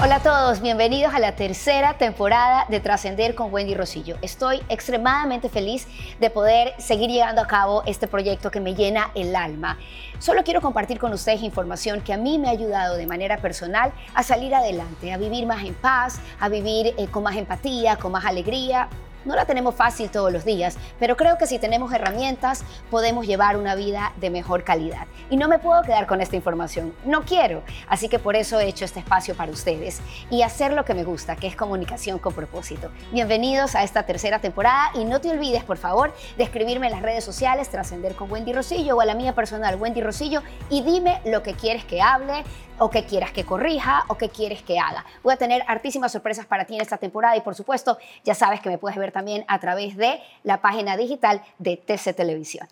Hola a todos, bienvenidos a la tercera temporada de Trascender con Wendy Rosillo. Estoy extremadamente feliz de poder seguir llevando a cabo este proyecto que me llena el alma. Solo quiero compartir con ustedes información que a mí me ha ayudado de manera personal a salir adelante, a vivir más en paz, a vivir eh, con más empatía, con más alegría, no la tenemos fácil todos los días, pero creo que si tenemos herramientas podemos llevar una vida de mejor calidad. Y no me puedo quedar con esta información, no quiero. Así que por eso he hecho este espacio para ustedes y hacer lo que me gusta, que es comunicación con propósito. Bienvenidos a esta tercera temporada y no te olvides, por favor, de escribirme en las redes sociales, Trascender con Wendy Rosillo o a la mía personal, Wendy Rosillo, y dime lo que quieres que hable, o que quieras que corrija o que quieres que haga. Voy a tener hartísimas sorpresas para ti en esta temporada y por supuesto ya sabes que me puedes ver también a través de la página digital de TC Televisión.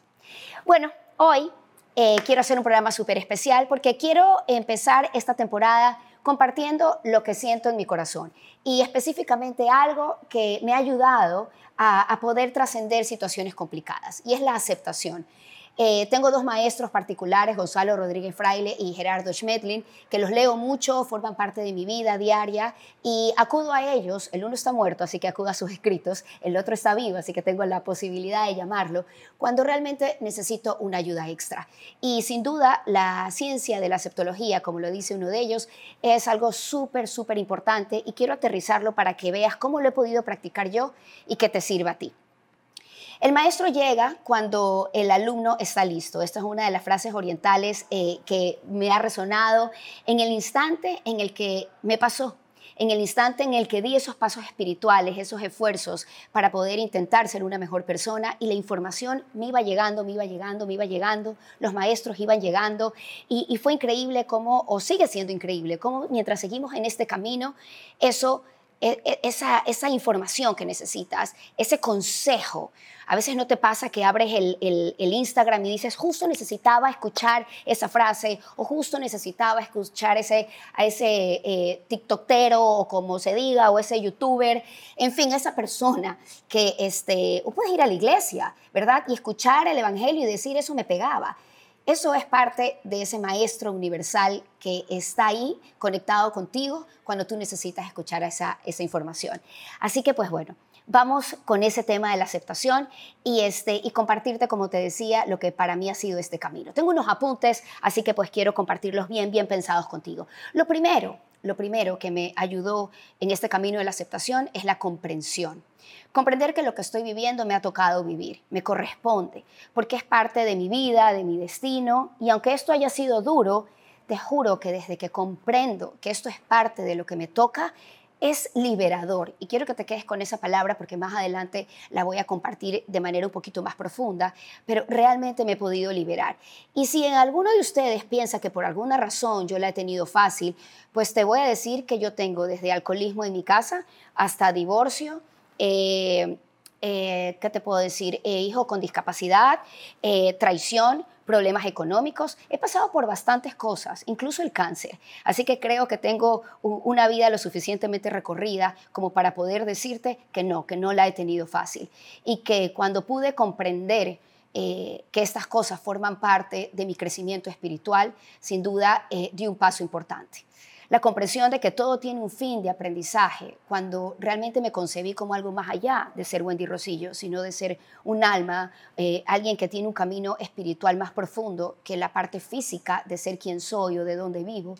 Bueno, hoy eh, quiero hacer un programa súper especial porque quiero empezar esta temporada compartiendo lo que siento en mi corazón y específicamente algo que me ha ayudado a poder trascender situaciones complicadas y es la aceptación. Eh, tengo dos maestros particulares, Gonzalo Rodríguez Fraile y Gerardo Schmedlin, que los leo mucho, forman parte de mi vida diaria y acudo a ellos. El uno está muerto, así que acudo a sus escritos, el otro está vivo, así que tengo la posibilidad de llamarlo, cuando realmente necesito una ayuda extra. Y sin duda, la ciencia de la aceptología, como lo dice uno de ellos, es algo súper, súper importante y quiero aterrizarlo para que veas cómo lo he podido practicar yo y que te sirva a ti. El maestro llega cuando el alumno está listo. Esta es una de las frases orientales eh, que me ha resonado en el instante en el que me pasó, en el instante en el que di esos pasos espirituales, esos esfuerzos para poder intentar ser una mejor persona y la información me iba llegando, me iba llegando, me iba llegando, los maestros iban llegando y, y fue increíble cómo, o sigue siendo increíble, cómo mientras seguimos en este camino, eso esa, esa, información que necesitas, ese consejo. A veces no te pasa que abres el, el, Instagram y dices, justo necesitaba escuchar esa frase o justo necesitaba escuchar ese, a ese eh, o como se diga, o ese youtuber, en fin, esa persona que, este, o puedes ir a la iglesia, ¿verdad? Y escuchar el Evangelio y decir, eso me pegaba. Eso es parte de ese maestro universal que está ahí conectado contigo cuando tú necesitas escuchar esa, esa información. Así que pues bueno, vamos con ese tema de la aceptación y, este, y compartirte, como te decía, lo que para mí ha sido este camino. Tengo unos apuntes, así que pues quiero compartirlos bien, bien pensados contigo. Lo primero, lo primero que me ayudó en este camino de la aceptación es la comprensión. Comprender que lo que estoy viviendo me ha tocado vivir, me corresponde, porque es parte de mi vida, de mi destino, y aunque esto haya sido duro, te juro que desde que comprendo que esto es parte de lo que me toca, es liberador. Y quiero que te quedes con esa palabra porque más adelante la voy a compartir de manera un poquito más profunda, pero realmente me he podido liberar. Y si en alguno de ustedes piensa que por alguna razón yo la he tenido fácil, pues te voy a decir que yo tengo desde alcoholismo en mi casa hasta divorcio. Eh, eh, ¿qué te puedo decir? Eh, hijo con discapacidad, traición, problemas económicos, he pasado por bastantes cosas, incluso el cáncer. Así que creo que tengo una vida lo suficientemente recorrida como para poder decirte que no, que no la he tenido fácil. Y que cuando pude comprender eh, que estas cosas forman parte de mi crecimiento espiritual, sin duda eh, di un paso importante la comprensión de que todo tiene un fin de aprendizaje, cuando realmente me concebí como algo más allá de ser Wendy Rosillo, sino de ser un alma, eh, alguien que tiene un camino espiritual más profundo que la parte física de ser quien soy o de dónde vivo,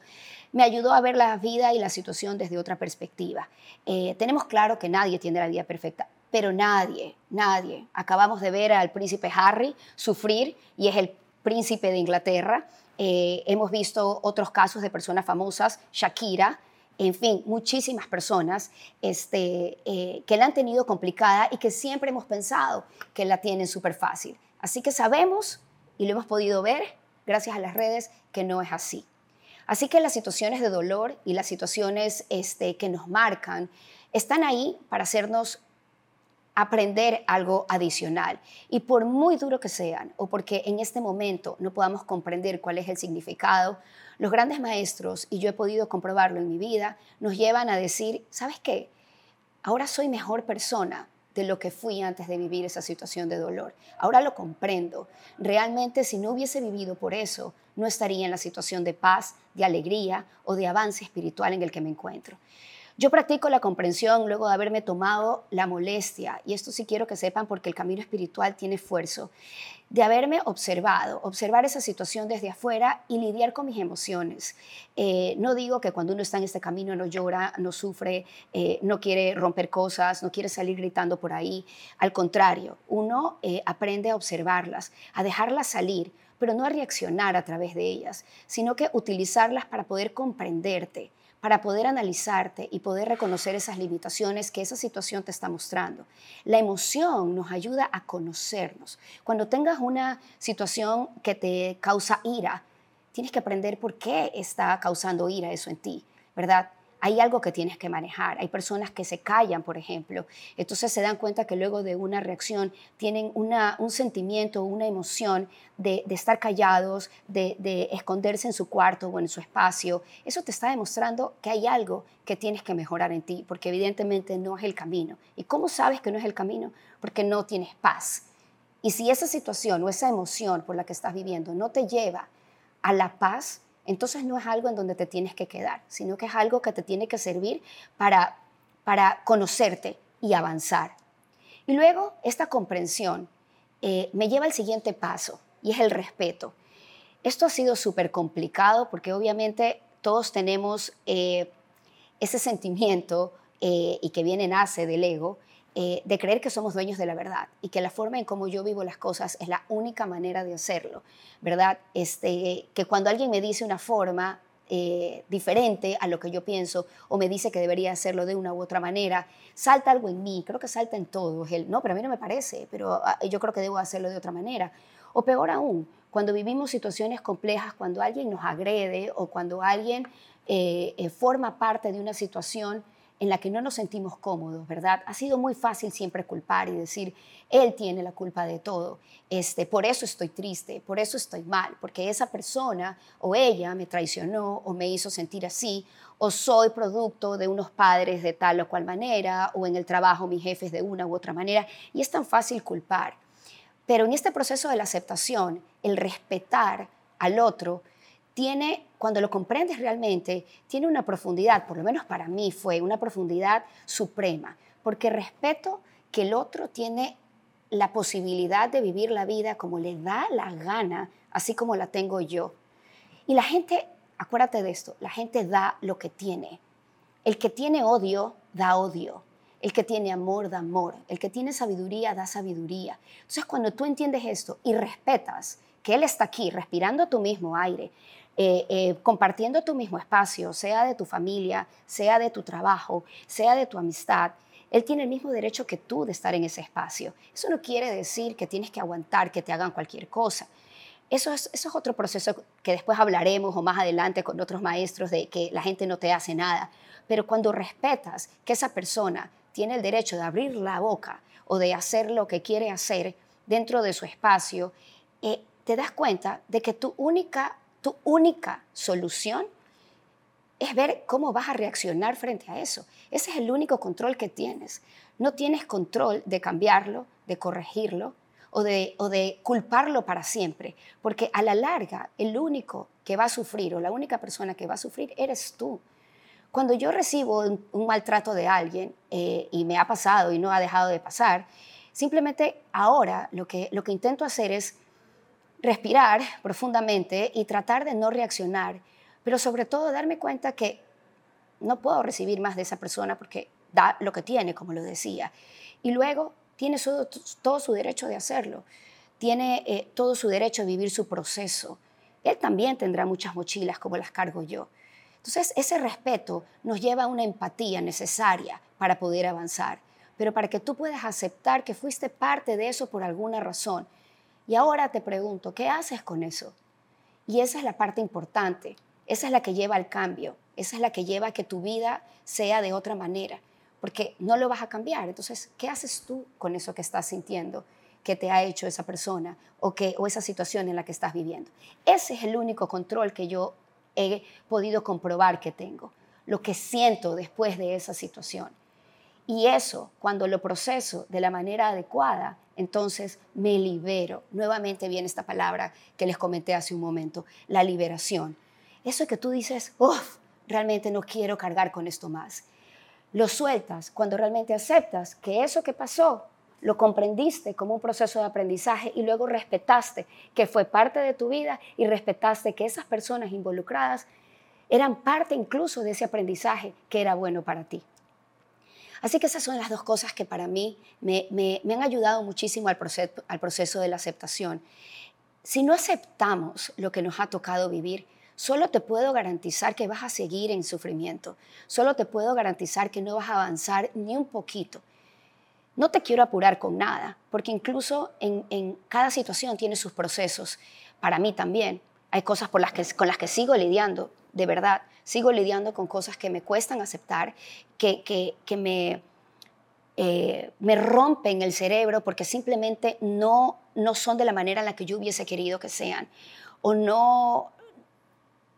me ayudó a ver la vida y la situación desde otra perspectiva. Eh, tenemos claro que nadie tiene la vida perfecta, pero nadie, nadie. Acabamos de ver al príncipe Harry sufrir y es el príncipe de Inglaterra eh, hemos visto otros casos de personas famosas, Shakira, en fin, muchísimas personas este, eh, que la han tenido complicada y que siempre hemos pensado que la tienen súper fácil. Así que sabemos y lo hemos podido ver gracias a las redes que no es así. Así que las situaciones de dolor y las situaciones este, que nos marcan están ahí para hacernos aprender algo adicional. Y por muy duro que sean, o porque en este momento no podamos comprender cuál es el significado, los grandes maestros, y yo he podido comprobarlo en mi vida, nos llevan a decir, ¿sabes qué? Ahora soy mejor persona de lo que fui antes de vivir esa situación de dolor. Ahora lo comprendo. Realmente si no hubiese vivido por eso, no estaría en la situación de paz, de alegría o de avance espiritual en el que me encuentro. Yo practico la comprensión luego de haberme tomado la molestia, y esto sí quiero que sepan porque el camino espiritual tiene esfuerzo, de haberme observado, observar esa situación desde afuera y lidiar con mis emociones. Eh, no digo que cuando uno está en este camino no llora, no sufre, eh, no quiere romper cosas, no quiere salir gritando por ahí. Al contrario, uno eh, aprende a observarlas, a dejarlas salir, pero no a reaccionar a través de ellas, sino que utilizarlas para poder comprenderte, para poder analizarte y poder reconocer esas limitaciones que esa situación te está mostrando. La emoción nos ayuda a conocernos. Cuando tengas una situación que te causa ira, tienes que aprender por qué está causando ira eso en ti, ¿verdad? Hay algo que tienes que manejar. Hay personas que se callan, por ejemplo. Entonces se dan cuenta que luego de una reacción tienen una, un sentimiento, una emoción de, estar callados, de, de, esconderse en su cuarto o en su espacio. Eso te está demostrando que hay algo que tienes que mejorar en ti, porque evidentemente no es el camino. ¿Y cómo sabes que no es el camino? Porque no tienes paz. Y si esa situación o esa emoción por la que estás viviendo no te lleva a la paz, entonces no es algo en donde te tienes que quedar, sino que es algo que te tiene que servir para, para conocerte y avanzar. Y luego esta comprensión eh, me lleva al siguiente paso y es el respeto. Esto ha sido súper complicado porque obviamente todos tenemos eh, ese sentimiento eh, y que viene, nace del ego, eh, de creer que somos dueños de la verdad y que la forma en cómo yo vivo las cosas es la única manera de hacerlo, ¿verdad? Este, que cuando alguien me dice una forma eh, diferente a lo que yo pienso o me dice que debería hacerlo de una u otra manera, salta algo en mí, creo que salta en todos, el, no, pero a mí no me parece, pero ah, yo creo que debo hacerlo de otra manera. O peor aún, cuando vivimos situaciones complejas, cuando alguien nos agrede o cuando alguien eh, forma parte de una situación en la que no nos sentimos cómodos, ¿verdad? Ha sido muy fácil siempre culpar y decir, él tiene la culpa de todo, este, por eso estoy triste, por eso estoy mal, porque esa persona o ella me traicionó o me hizo sentir así, o soy producto de unos padres de tal o cual manera, o en el trabajo mis jefes de una u otra manera, y es tan fácil culpar. Pero en este proceso de la aceptación, el respetar al otro, tiene, cuando lo comprendes realmente, tiene una profundidad, por lo menos para mí fue una profundidad suprema, porque respeto que el otro tiene la posibilidad de vivir la vida como le da la gana, así como la tengo yo. Y la gente, acuérdate de esto, la gente da lo que tiene. El que tiene odio, da odio. El que tiene amor, da amor. El que tiene sabiduría, da sabiduría. Entonces, cuando tú entiendes esto y respetas que Él está aquí, respirando tu mismo aire, eh, eh, compartiendo tu mismo espacio, sea de tu familia, sea de tu trabajo, sea de tu amistad, él tiene el mismo derecho que tú de estar en ese espacio. Eso no quiere decir que tienes que aguantar que te hagan cualquier cosa. Eso es, otro proceso que después hablaremos o más adelante con otros maestros de que la gente no te hace nada. Pero cuando respetas que esa persona tiene el derecho de abrir la boca o de hacer lo que quiere hacer dentro de su espacio, eh, te das cuenta de que tu única tu única solución es ver cómo vas a reaccionar frente a eso. Ese es el único control que tienes. No tienes control de cambiarlo, de corregirlo o de, o de culparlo para siempre, porque a la larga el único que va a sufrir o la única persona que va a sufrir eres tú. Cuando yo recibo un, maltrato de alguien, eh, y me ha pasado y no ha dejado de pasar, simplemente ahora lo que, lo que intento hacer es respirar profundamente y tratar de no reaccionar, pero sobre todo darme cuenta que no puedo recibir más de esa persona porque da lo que tiene, como lo decía. Y luego tiene todo, su derecho de hacerlo, tiene eh, todo su derecho a vivir su proceso. Él también tendrá muchas mochilas como las cargo yo. Entonces, ese respeto nos lleva a una empatía necesaria para poder avanzar, pero para que tú puedas aceptar que fuiste parte de eso por alguna razón y ahora te pregunto, ¿qué haces con eso? Y esa es la parte importante, esa es la que lleva al cambio, esa es la que lleva a que tu vida sea de otra manera, porque no lo vas a cambiar. Entonces, ¿qué haces tú con eso que estás sintiendo? que te ha hecho esa persona o, que, o esa situación en la que estás viviendo. Ese es el único control que yo he podido comprobar que tengo, lo que siento después de esa situación. Y eso, cuando lo proceso de la manera adecuada, entonces me libero. Nuevamente viene esta palabra que les comenté hace un momento, la liberación. Eso que tú dices, uff, realmente no quiero cargar con esto más. Lo sueltas cuando realmente aceptas que eso que pasó lo comprendiste como un proceso de aprendizaje y luego respetaste que fue parte de tu vida y respetaste que esas personas involucradas eran parte incluso de ese aprendizaje que era bueno para ti. Así que esas son las dos cosas que para mí me, han ayudado muchísimo al proceso, al de la aceptación. Si no aceptamos lo que nos ha tocado vivir, solo te puedo garantizar que vas a seguir en sufrimiento. Solo te puedo garantizar que no vas a avanzar ni un poquito. No te quiero apurar con nada, porque incluso en, en cada situación tiene sus procesos. Para mí también hay cosas por las que, con las que sigo lidiando de verdad, sigo lidiando con cosas que me cuestan aceptar, que, que, me, eh, me rompen el cerebro porque simplemente no, no son de la manera en la que yo hubiese querido que sean, o no,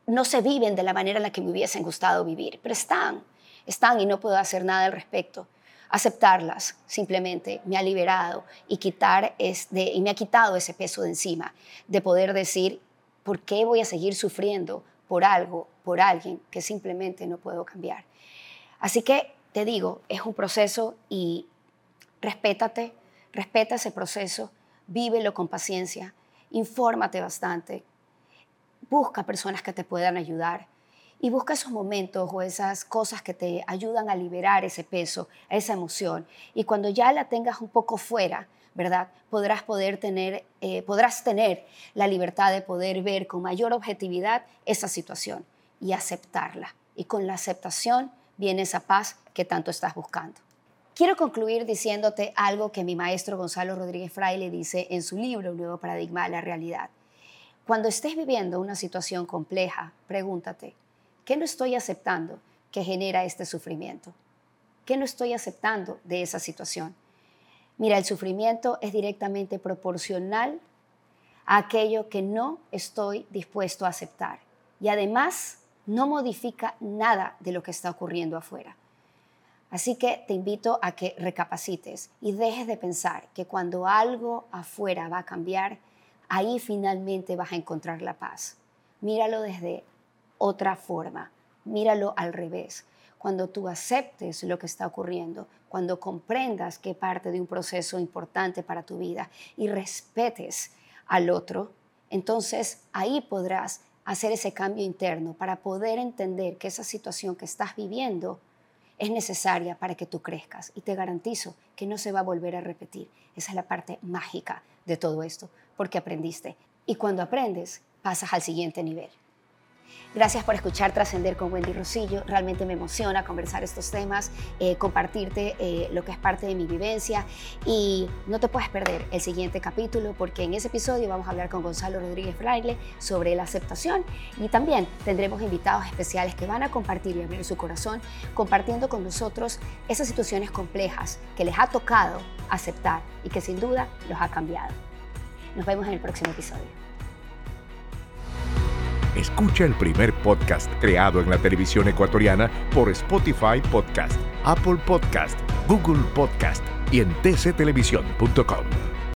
no se viven de la manera en la que me hubiesen gustado vivir, pero están, están y no puedo hacer nada al respecto. Aceptarlas simplemente me ha liberado y, quitar y me ha quitado ese peso de encima, de poder decir, ¿por qué voy a seguir sufriendo por algo, por alguien que simplemente no puedo cambiar. Así que te digo, es un proceso y respétate, respeta ese proceso, vívelo con paciencia, infórmate bastante, busca personas que te puedan ayudar y busca esos momentos o esas cosas que te ayudan a liberar ese peso, esa emoción. Y cuando ya la tengas un poco fuera, ¿verdad? Podrás, poder tener, eh, podrás tener la libertad de poder ver con mayor objetividad esa situación y aceptarla. Y con la aceptación viene esa paz que tanto estás buscando. Quiero concluir diciéndote algo que mi maestro Gonzalo Rodríguez Fraile dice en su libro Nuevo Paradigma de la Realidad. Cuando estés viviendo una situación compleja, pregúntate, ¿qué no estoy aceptando que genera este sufrimiento? ¿Qué no estoy aceptando de esa situación? Mira, el sufrimiento es directamente proporcional a aquello que no estoy dispuesto a aceptar. Y además no modifica nada de lo que está ocurriendo afuera. Así que te invito a que recapacites y dejes de pensar que cuando algo afuera va a cambiar, ahí finalmente vas a encontrar la paz. Míralo desde otra forma, míralo al revés. Cuando tú aceptes lo que está ocurriendo, cuando comprendas que parte de un proceso importante para tu vida y respetes al otro, entonces ahí podrás hacer ese cambio interno para poder entender que esa situación que estás viviendo es necesaria para que tú crezcas y te garantizo que no se va a volver a repetir. Esa es la parte mágica de todo esto, porque aprendiste. Y cuando aprendes, pasas al siguiente nivel. Gracias por escuchar Trascender con Wendy Rosillo. Realmente me emociona conversar estos temas, eh, compartirte eh, lo que es parte de mi vivencia y no te puedes perder el siguiente capítulo porque en ese episodio vamos a hablar con Gonzalo Rodríguez Fraile sobre la aceptación y también tendremos invitados especiales que van a compartir y abrir su corazón compartiendo con nosotros esas situaciones complejas que les ha tocado aceptar y que sin duda los ha cambiado. Nos vemos en el próximo episodio. Escucha el primer podcast creado en la televisión ecuatoriana por Spotify Podcast, Apple Podcast, Google Podcast y en tctelevisión.com.